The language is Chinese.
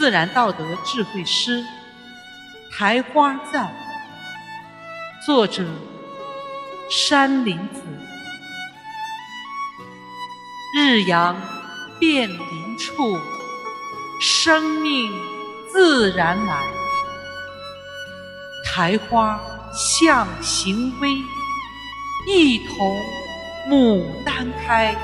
自然道德智慧诗，苔花赞，作者山林子。日阳变林处，生命自然来。苔花向形微，一同牡丹开。